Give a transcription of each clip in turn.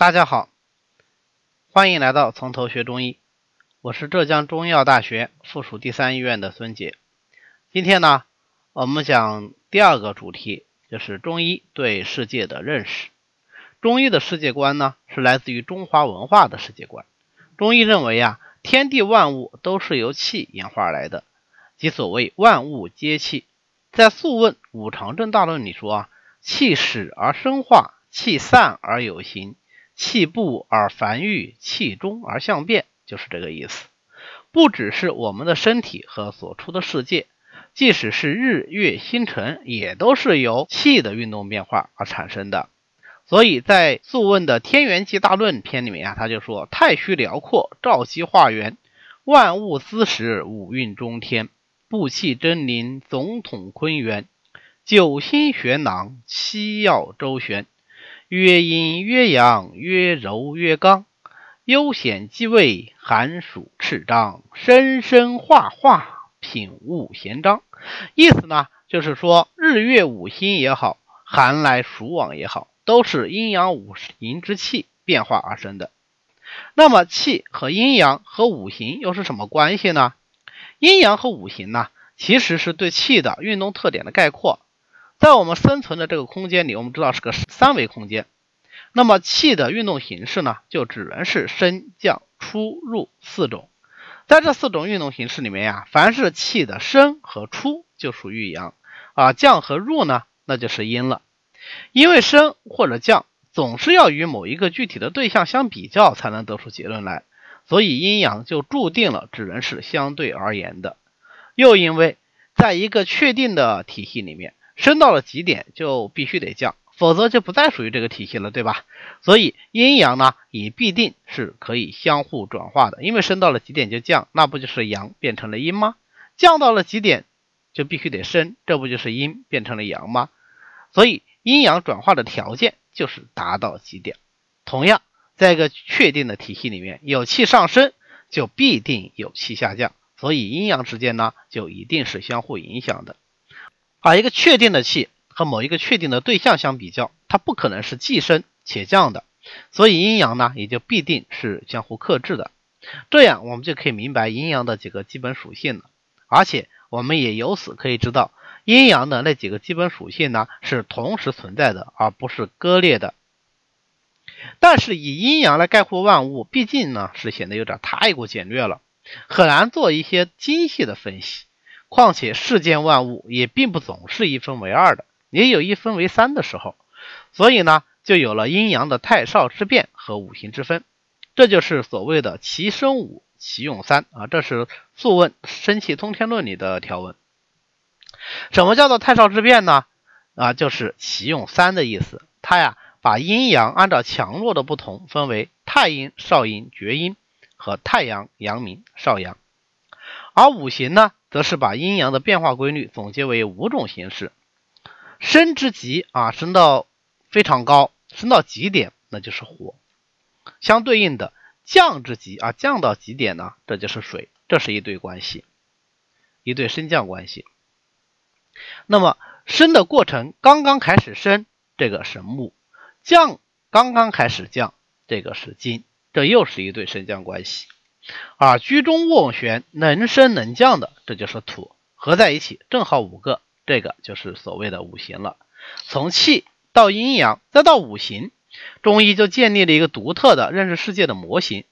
大家好，欢迎来到从头学中医。我是浙江中医药大学附属第三医院的孙杰。今天呢，我们讲第二个主题，就是中医对世界的认识。中医的世界观呢，是来自于中华文化的世界观。中医认为呀，天地万物都是由气演化而来的，即所谓万物皆气。在《素问·五常正大论》里说啊，气始而生化，气散而有形。气不而繁育，气中而相变，就是这个意思。不只是我们的身体和所处的世界，即使是日月星辰，也都是由气的运动变化而产生的。所以在《素问》的《天元纪大论》篇里面啊，他就说：“太虚辽阔，照气化元，万物资始，五运中天，布气真灵，总统坤元，九星玄囊，七曜周旋。”曰阴曰阳，曰柔曰刚，悠显继位，寒暑赤张，生生化化，品物闲章。意思呢，就是说日月五星也好，寒来暑往也好，都是阴阳五行之气变化而生的。那么气和阴阳和五行又是什么关系呢？阴阳和五行呢，其实是对气的运动特点的概括。在我们生存的这个空间里，我们知道是个三维空间。那么气的运动形式呢，就只能是升降出入四种。在这四种运动形式里面呀，凡是气的升和出就属于阳啊，降和入呢，那就是阴了。因为升或者降总是要与某一个具体的对象相比较才能得出结论来，所以阴阳就注定了只能是相对而言的。又因为在一个确定的体系里面。升到了极点就必须得降，否则就不再属于这个体系了，对吧？所以阴阳呢也必定是可以相互转化的，因为升到了极点就降，那不就是阳变成了阴吗？降到了极点就必须得升，这不就是阴变成了阳吗？所以阴阳转化的条件就是达到极点。同样，在一个确定的体系里面，有气上升就必定有气下降，所以阴阳之间呢就一定是相互影响的。把一个确定的气和某一个确定的对象相比较，它不可能是既升且降的，所以阴阳呢也就必定是相互克制的。这样我们就可以明白阴阳的几个基本属性了，而且我们也由此可以知道阴阳的那几个基本属性呢是同时存在的，而不是割裂的。但是以阴阳来概括万物，毕竟呢是显得有点太过简略了，很难做一些精细的分析。况且世间万物也并不总是一分为二的，也有一分为三的时候，所以呢，就有了阴阳的太少之变和五行之分，这就是所谓的其生五，其用三啊。这是《素问·生气通天论》里的条文。什么叫做太少之变呢？啊，就是其用三的意思。它呀，把阴阳按照强弱的不同，分为太阴、少阴、厥阴和太阳、阳明、少阳。而五行呢，则是把阴阳的变化规律总结为五种形式：升之极啊，升到非常高，升到极点，那就是火；相对应的降之极啊，降到极点呢，这就是水。这是一对关系，一对升降关系。那么升的过程刚刚开始升，这个是木；降刚刚开始降，这个是金。这又是一对升降关系。而居中斡旋，能升能降的，这就是土，合在一起正好五个，这个就是所谓的五行了。从气到阴阳，再到五行，中医就建立了一个独特的认识世界的模型。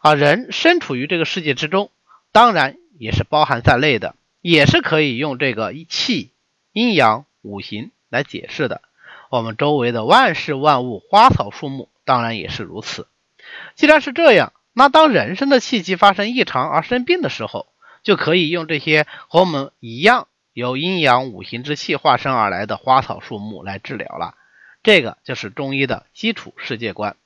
啊人身处于这个世界之中，当然也是包含在内的，也是可以用这个气、阴阳、五行来解释的。我们周围的万事万物、花草树木，当然也是如此。既然是这样。那当人生的气机发生异常而生病的时候，就可以用这些和我们一样由阴阳五行之气化生而来的花草树木来治疗了。这个就是中医的基础世界观。